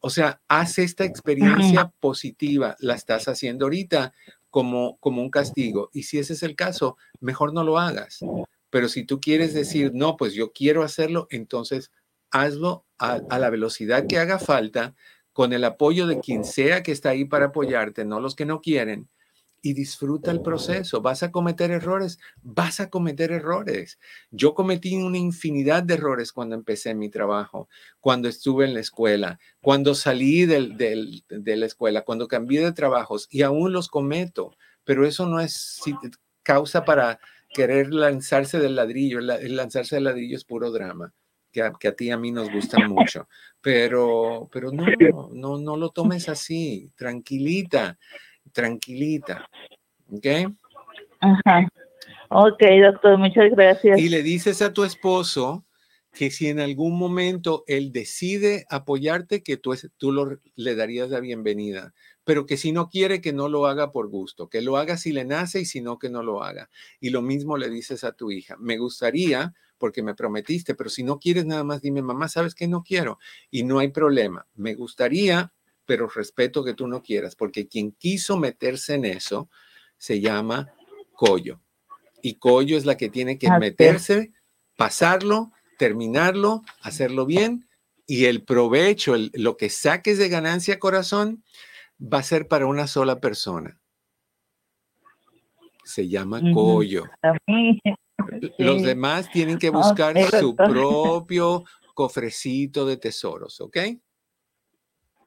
O sea, haz esta experiencia positiva, la estás haciendo ahorita como, como un castigo. Y si ese es el caso, mejor no lo hagas. Pero si tú quieres decir, no, pues yo quiero hacerlo, entonces hazlo a, la velocidad que haga falta, con el apoyo de quien sea que está ahí para apoyarte, no los que no quieren, y disfruta el proceso. Vas a cometer errores, vas a cometer errores. Yo cometí una infinidad de errores cuando empecé mi trabajo, cuando estuve en la escuela, cuando salí de la escuela, cuando cambié de trabajos y aún los cometo, pero eso no es causa para querer lanzarse del ladrillo, el lanzarse del ladrillo es puro drama, que a, que a ti y a mí nos gusta mucho, pero, pero no, no, no lo tomes así, tranquilita, tranquilita, ¿ok? Ajá. Ok, doctor, muchas gracias. Y le dices a tu esposo que si en algún momento él decide apoyarte, que tú, tú lo, le darías la bienvenida, pero que si no quiere, que no lo haga por gusto, que lo haga si le nace y si no, que no lo haga. Y lo mismo le dices a tu hija, me gustaría porque me prometiste, pero si no quieres nada más, dime, mamá, sabes que no quiero y no hay problema. Me gustaría, pero respeto que tú no quieras, porque quien quiso meterse en eso se llama Collo. Y Collo es la que tiene que meterse, pasarlo terminarlo, hacerlo bien y el provecho, lo que saques de ganancia corazón, va a ser para una sola persona. Se llama collo. Los demás tienen que buscar su propio cofrecito de tesoros, ¿ok?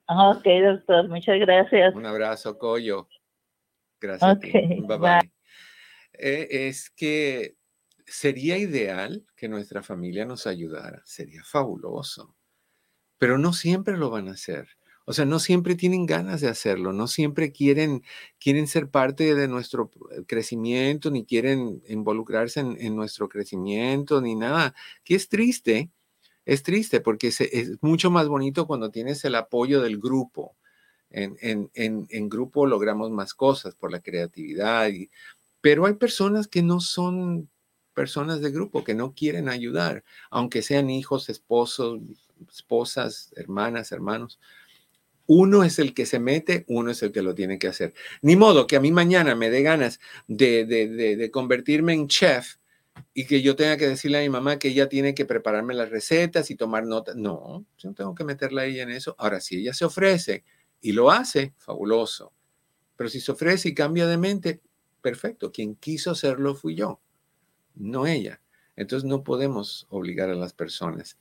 Ok, doctor, muchas gracias. Un abrazo, Collo. Gracias. Bye bye. Eh, es que sería ideal que nuestra familia nos ayudara, sería fabuloso, pero no siempre lo van a hacer. O sea, no siempre tienen ganas de hacerlo, no siempre quieren, quieren ser parte de nuestro crecimiento, ni quieren involucrarse en, nuestro crecimiento, ni nada. Que es triste, es triste porque es mucho más bonito cuando tienes el apoyo del grupo. En, en, grupo logramos más cosas por la creatividad, pero hay personas que no son personas de grupo que no quieren ayudar, aunque sean hijos, esposos, esposas, hermanas, hermanos. Uno es el que se mete, uno es el que lo tiene que hacer. Ni modo que a mí mañana me dé ganas de, de, convertirme en chef y que yo tenga que decirle a mi mamá que ella tiene que prepararme las recetas y tomar notas. No, yo no tengo que meterla a ella en eso. Ahora, si ella se ofrece y lo hace, fabuloso. Pero si se ofrece y cambia de mente, perfecto. Quien quiso hacerlo fui yo no ella. Entonces no podemos obligar a las personas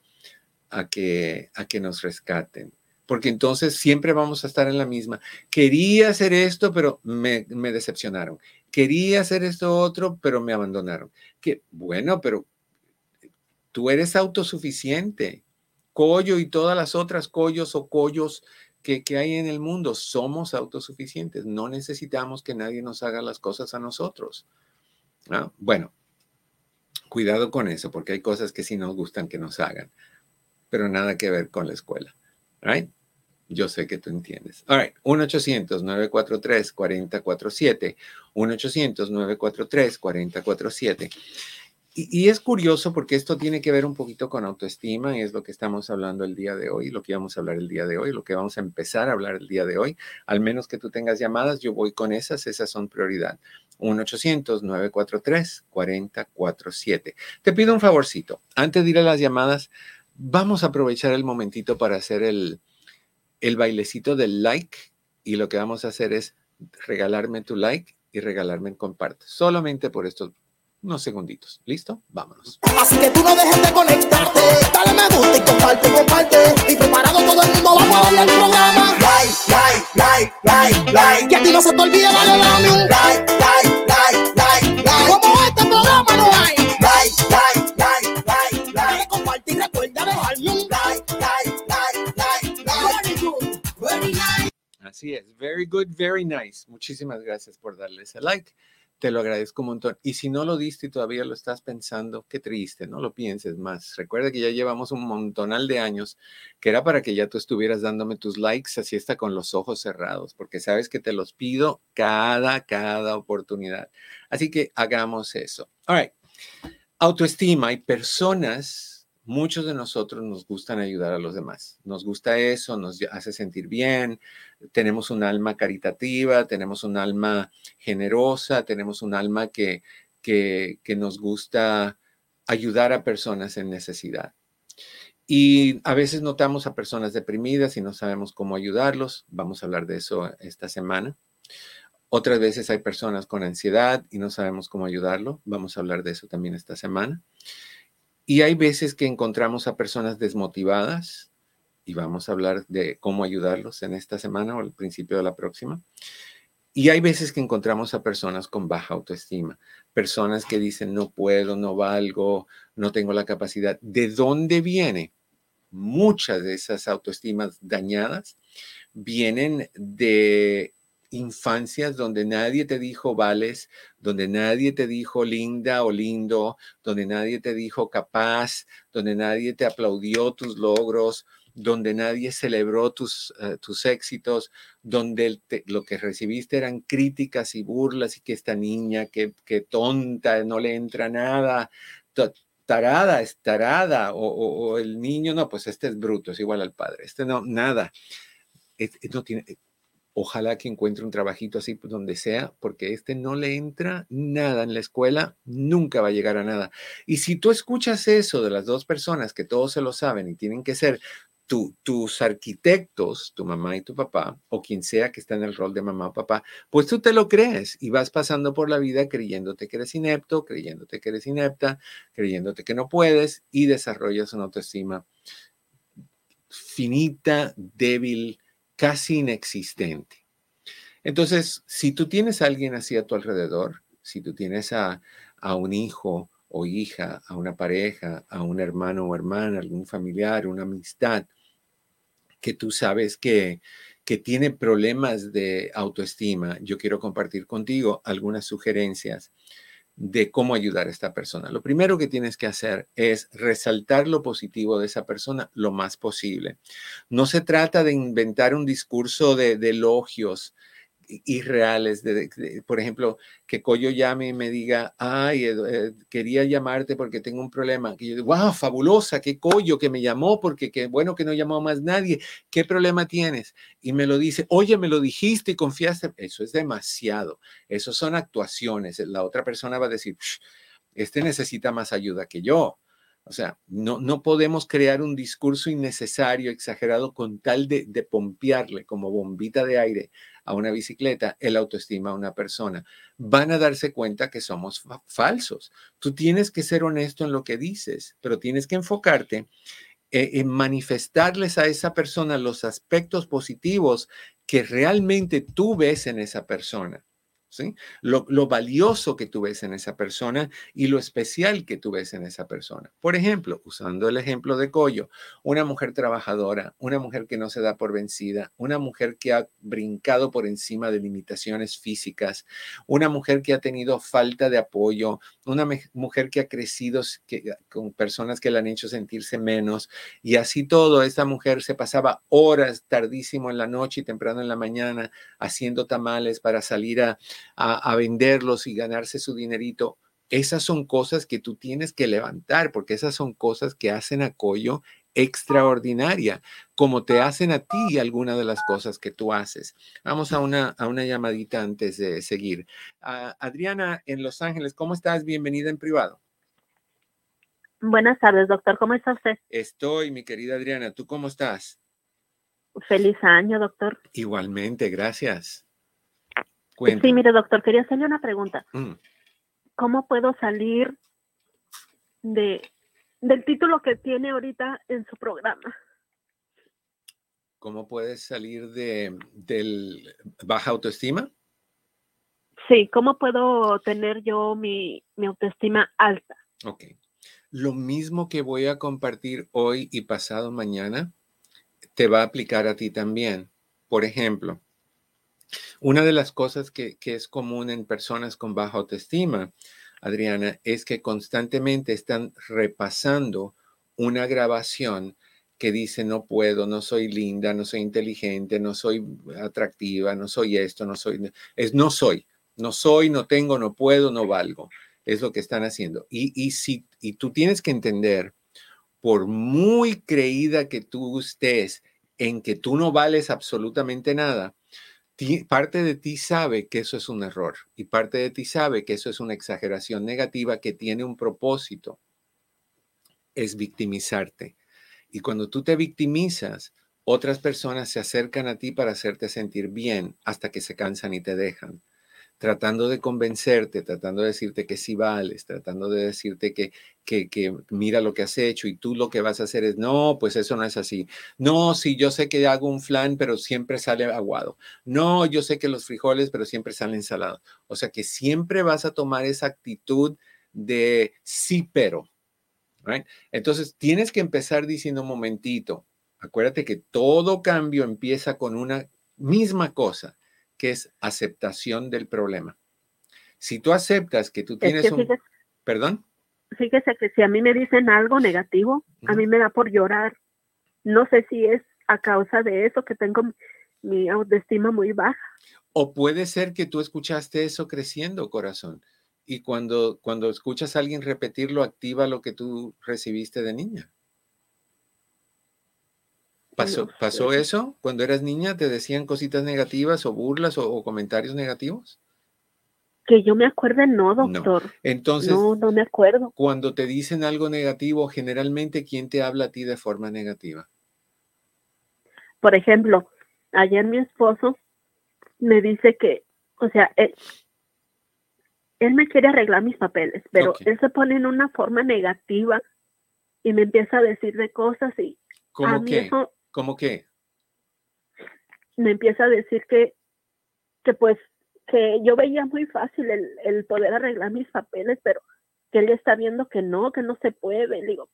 a que, a que nos rescaten, porque entonces siempre vamos a estar en la misma. Quería hacer esto, pero me, decepcionaron. Quería hacer esto otro, pero me abandonaron. Que bueno, pero tú eres autosuficiente. Collo y todas las otras collos o collos que, hay en el mundo, somos autosuficientes. No necesitamos que nadie nos haga las cosas a nosotros. Bueno, Cuidado con eso, porque hay cosas que sí nos gustan que nos hagan, pero nada que ver con la escuela. Right? Yo sé que tú entiendes. All right, 1-800-943-4047. 1-800-943-4047. Y, es curioso porque esto tiene que ver un poquito con autoestima y es lo que estamos hablando el día de hoy, lo que vamos a hablar el día de hoy, lo que vamos a empezar a hablar el día de hoy. Al menos que tú tengas llamadas, yo voy con esas, esas son prioridad. 1-800-943-4047. Te pido un favorcito. Antes de ir a las llamadas, vamos a aprovechar el momentito para hacer el, el bailecito del like y lo que vamos a hacer es regalarme tu like y regalarme el comparte. Solamente por estos unos segunditos. ¿Listo? Vámonos. Así que tú no dejes de conectarte. Dale me gusta y comparte, comparte. Y preparado todo el mundo, vamos a darle al programa. Like, like, like, like, like. Que a ti no se te olvide darle dame un like, like, like, like, like. Como este programa no hay. Like, like, like, Así es, very good, very nice. Muchísimas gracias por darle ese like te lo agradezco un montón. Y si no lo diste y todavía lo estás pensando, qué triste, no lo pienses más. Recuerda que ya llevamos un montonal de años que era para que ya tú estuvieras dándome tus likes así está con los ojos cerrados, porque sabes que te los pido cada, cada oportunidad. Así que hagamos eso. All right. Autoestima. Hay personas muchos de nosotros nos gustan ayudar a los demás. Nos gusta eso, nos hace sentir bien, tenemos un alma caritativa, tenemos un alma generosa, tenemos un alma que, que, nos gusta ayudar a personas en necesidad. Y a veces notamos a personas deprimidas y no sabemos cómo ayudarlos. Vamos a hablar de eso esta semana. Otras veces hay personas con ansiedad y no sabemos cómo ayudarlo. Vamos a hablar de eso también esta semana. Y hay veces que encontramos a personas desmotivadas y vamos a hablar de cómo ayudarlos en esta semana o al principio de la próxima. Y hay veces que encontramos a personas con baja autoestima, personas que dicen no puedo, no valgo, no tengo la capacidad. ¿De dónde viene? Muchas de esas autoestimas dañadas vienen de infancias donde nadie te dijo vales, donde nadie te dijo linda o lindo, donde nadie te dijo capaz, donde nadie te aplaudió tus logros, donde nadie celebró tus, eh, tus éxitos, donde lo que recibiste eran críticas y burlas y que esta niña, que, tonta, no le entra nada, tarada, es tarada, o, el niño, no, pues este es bruto, es igual al padre, este no, nada. no tiene, Ojalá que encuentre un trabajito así pues, donde sea, porque este no le entra nada en la escuela, nunca va a llegar a nada. Y si tú escuchas eso de las dos personas que todos se lo saben y tienen que ser tus arquitectos, tu mamá y tu papá, o quien sea que está en el rol de mamá o papá, pues tú te lo crees y vas pasando por la vida creyéndote que eres inepto, creyéndote que eres inepta, creyéndote que no puedes y desarrollas una autoestima finita, débil, casi inexistente. Entonces, si tú tienes a alguien así a tu alrededor, si tú tienes a, un hijo o hija, a una pareja, a un hermano o hermana, algún familiar, una amistad, que tú sabes que, que tiene problemas de autoestima, yo quiero compartir contigo algunas sugerencias de cómo ayudar a esta persona. Lo primero que tienes que hacer es resaltar lo positivo de esa persona lo más posible. No se trata de inventar un discurso de, elogios, irreales. Por ejemplo, que Coyo llame y me diga, ay, eh, quería llamarte porque tengo un problema. Que yo digo, wow, fabulosa, qué Coyo que me llamó porque qué bueno que no llamó más nadie. ¿Qué problema tienes? Y me lo dice, oye, me lo dijiste y confiaste. Eso es demasiado. Eso son actuaciones. La otra persona va a decir, este necesita más ayuda que yo. O sea, no, no podemos crear un discurso innecesario, exagerado, con tal de, de pompearle como bombita de aire a una bicicleta el autoestima a una persona. Van a darse cuenta que somos falsos. Tú tienes que ser honesto en lo que dices, pero tienes que enfocarte eh, en manifestarles a esa persona los aspectos positivos que realmente tú ves en esa persona. Lo, valioso que tú ves en esa persona y lo especial que tú ves en esa persona. Por ejemplo, usando el ejemplo de Coyo, una mujer trabajadora, una mujer que no se da por vencida, una mujer que ha brincado por encima de limitaciones físicas, una mujer que ha tenido falta de apoyo, una mujer que ha crecido con personas que la han hecho sentirse menos y así todo, esta mujer se pasaba horas tardísimo en la noche y temprano en la mañana haciendo tamales para salir a a, venderlos y ganarse su dinerito. Esas son cosas que tú tienes que levantar, porque esas son cosas que hacen a Coyo extraordinaria, como te hacen a ti algunas de las cosas que tú haces. Vamos a una, a una llamadita antes de seguir. Ah, Adriana, en Los Ángeles, ¿cómo estás? Bienvenida en privado. Buenas tardes, doctor. ¿Cómo está usted? Estoy, mi querida Adriana. ¿Tú cómo estás? Feliz año, doctor. Igualmente, gracias. Sí, mire, doctor, quería hacerle una pregunta. Mm. ¿Cómo puedo salir de del título que tiene ahorita en su programa? ¿Cómo puedes salir de del baja autoestima? Sí, ¿cómo puedo tener yo mi, mi autoestima alta? Ok. Lo mismo que voy a compartir hoy y pasado mañana te va a aplicar a ti también. Por ejemplo, una de las cosas que, es común en personas con baja autoestima, Adriana, es que constantemente están repasando una grabación que dice no puedo, no soy linda, no soy inteligente, no soy atractiva, no soy esto, no soy, es no soy, no soy, no tengo, no puedo, no valgo. Es lo que están haciendo. Y, y, si, y tú tienes que entender, por muy creída que tú estés en que tú no vales absolutamente nada, parte de ti sabe que eso es un error y parte de ti sabe que eso es una exageración negativa que tiene un propósito, es victimizarte. Y cuando tú te victimizas, otras personas se acercan a ti para hacerte sentir bien hasta que se cansan y te dejan tratando de convencerte, tratando de decirte que sí vales, tratando de decirte que, que, mira lo que has hecho y tú lo que vas a hacer es, no, pues eso no es así. No, sí, yo sé que hago un flan, pero siempre sale aguado. No, yo sé que los frijoles, pero siempre salen salados. O sea que siempre vas a tomar esa actitud de sí, pero. Entonces, tienes que empezar diciendo un momentito. Acuérdate que todo cambio empieza con una misma cosa que es aceptación del problema. Si tú aceptas que tú tienes un... ¿Perdón? Fíjese que si a mí me dicen algo negativo, a mí me da por llorar. No sé si es a causa de eso que tengo mi autoestima muy baja. O puede ser que tú escuchaste eso creciendo, corazón. Y cuando, cuando escuchas a alguien repetirlo, activa lo que tú recibiste de niña. ¿Pasó, ¿Pasó eso cuando eras niña? ¿Te decían cositas negativas o burlas o, comentarios negativos? Que yo me acuerde, no, doctor. Entonces, no, no me acuerdo. Cuando te dicen algo negativo, generalmente, ¿quién te habla a ti de forma negativa? Por ejemplo, ayer mi esposo me dice que, o sea, él, me quiere arreglar mis papeles, pero él se pone en una forma negativa y me empieza a decir de cosas y ¿Cómo qué? ¿Cómo qué? Me empieza a decir que, que pues, que yo veía muy fácil el, el poder arreglar mis papeles, pero que él está viendo que no, que no se puede. Le digo,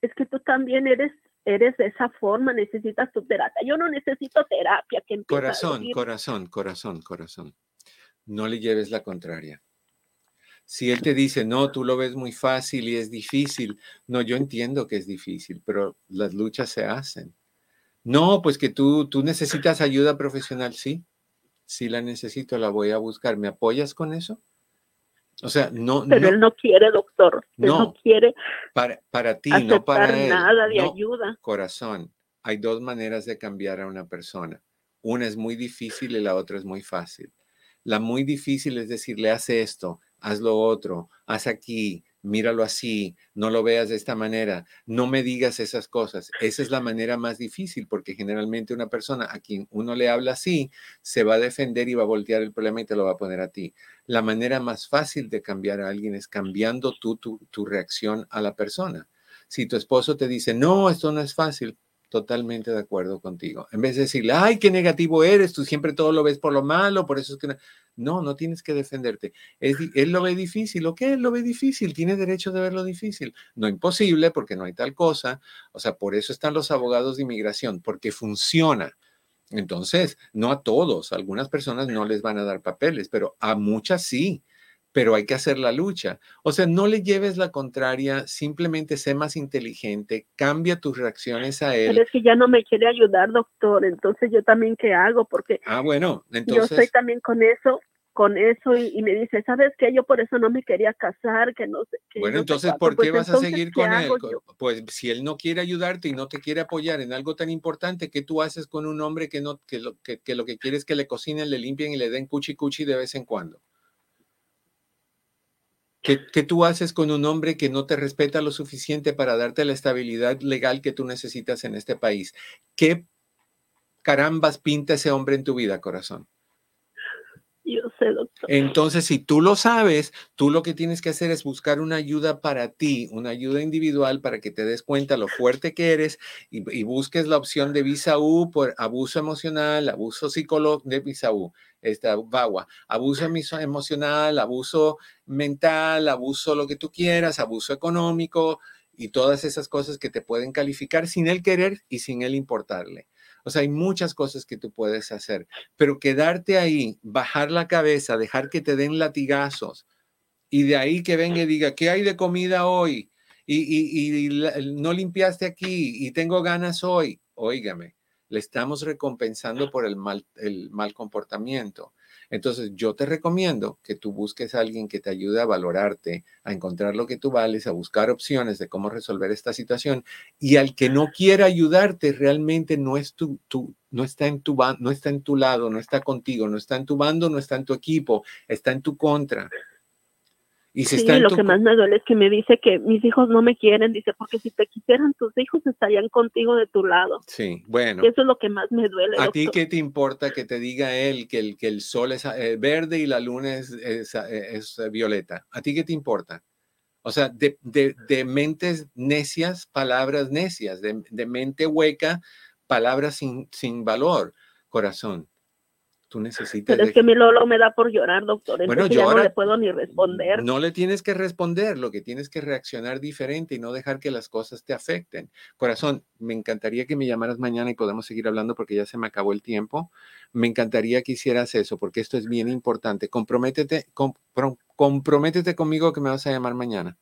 es que tú también eres eres de esa forma, necesitas tu terapia. Yo no necesito terapia. Que corazón, corazón, corazón, corazón. No le lleves la contraria. Si él te dice, no, tú lo ves muy fácil y es difícil, no, yo entiendo que es difícil, pero las luchas se hacen. No, pues que tú, tú necesitas ayuda profesional, sí, sí la necesito, la voy a buscar. ¿Me apoyas con eso? O sea, no. Pero él no quiere, doctor. Él no, quiere. Para, para ti, no para él. nada de ayuda. Corazón, hay dos maneras de cambiar a una persona. Una es muy difícil y la otra es muy fácil. La muy difícil es decirle, hace esto, haz lo otro, haz aquí, míralo así, no lo veas de esta manera, no me digas esas cosas. Esa es la manera más difícil porque generalmente una persona a quien uno le habla así se va a defender y va a voltear el problema y te lo va a poner a ti. La manera más fácil de cambiar a alguien es cambiando tú tu, tu reacción a la persona. Si tu esposo te dice, no, esto no es fácil, totalmente de acuerdo contigo. En vez de decirle, ay, qué negativo eres, tú siempre todo lo ves por lo malo, por eso es que... No, no tienes que defenderte. él lo ve difícil, ¿o qué? Él lo ve difícil, tiene derecho de verlo difícil. No imposible, porque no hay tal cosa. O sea, por eso están los abogados de inmigración, porque funciona. Entonces, no a todos, a algunas personas no les van a dar papeles, pero a muchas sí pero hay que hacer la lucha. O sea, no le lleves la contraria, simplemente sé más inteligente, cambia tus reacciones a él. Pero es que ya no me quiere ayudar, doctor, entonces yo también qué hago, porque ah, bueno, entonces... yo estoy también con eso, con eso y, me dice, ¿sabes qué? Yo por eso no me quería casar, que no sé. qué. bueno, entonces, ¿por qué pues vas a seguir con él? Pues si él no quiere ayudarte y no te quiere apoyar en algo tan importante, ¿qué tú haces con un hombre que, no, que, lo, que, que lo que quiere es que le cocinen, le limpien y le den cuchi cuchi de vez en cuando? ¿Qué, tú haces con un hombre que no te respeta lo suficiente para darte la estabilidad legal que tú necesitas en este país? ¿Qué carambas pinta ese hombre en tu vida, corazón? Yo sé, doctor. Entonces, si tú lo sabes, tú lo que tienes que hacer es buscar una ayuda para ti, una ayuda individual para que te des cuenta lo fuerte que eres y, busques la opción de visa U por abuso emocional, abuso psicológico de visa U, esta VAWA, abuso emocional, abuso mental, abuso lo que tú quieras, abuso económico y todas esas cosas que te pueden calificar sin él querer y sin él importarle. O sea, hay muchas cosas que tú puedes hacer, pero quedarte ahí, bajar la cabeza, dejar que te den latigazos y de ahí que venga y diga, ¿qué hay de comida hoy? Y, no limpiaste aquí y tengo ganas hoy. Óigame, le estamos recompensando por el mal, el mal comportamiento. Entonces, yo te recomiendo que tú busques a alguien que te ayude a valorarte, a encontrar lo que tú vales, a buscar opciones de cómo resolver esta situación. Y al que no quiera ayudarte, realmente no, es tu, no, está en tu, no está en tu lado, no está contigo, no está en tu bando, no está en tu equipo, está en tu contra. Y sí, lo que más me duele es que me dice que mis hijos no me quieren, dice, porque si te quisieran tus hijos estarían contigo de tu lado. Sí, bueno. eso es lo que más me duele. ¿A ti qué te importa que te diga él que el, que el sol es eh, verde y la luna es, es, eh, violeta? ¿A ti qué te importa? O sea, de, de, de mentes necias, palabras necias, de, de mente hueca, palabras sin, sin valor, corazón necesitas. Pero es que mi Lolo me da por llorar, doctor. Bueno, yo no le puedo ni responder. No le tienes que responder, lo que tienes que reaccionar diferente y no dejar que las cosas te afecten. Corazón, me encantaría que me llamaras mañana y podamos seguir hablando porque ya se me acabó el tiempo. Me encantaría que hicieras eso porque esto es bien importante. Comprométete, comprométete conmigo que me vas a llamar mañana.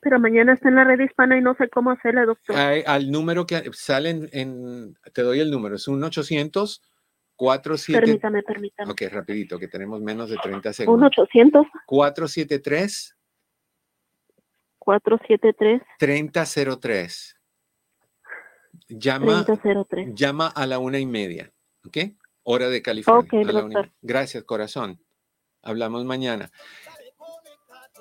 Pero mañana está en la red hispana y no sé cómo hacerle, doctor. al número que sale en, te doy el número, es un 800 47. Permítame, permítame. Ok, rapidito, que tenemos menos de 30 segundos. 1 800 473 473 3003. Llama, 3003. llama a la una y media, ¿ok? Hora de California. Okay, Gracias, corazón. Hablamos mañana.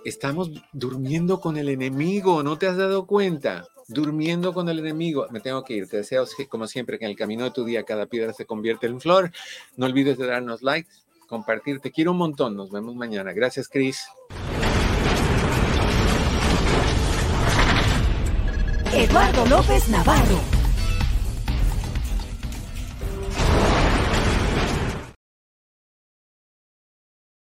Estamos durmiendo con el enemigo, ¿no te has dado cuenta? Durmiendo con el enemigo. Me tengo que ir. Te deseo, como siempre, que en el camino de tu día cada piedra se convierte en flor. No olvides de darnos likes, compartir. Te quiero un montón. Nos vemos mañana. Gracias, Chris. Eduardo López Navarro.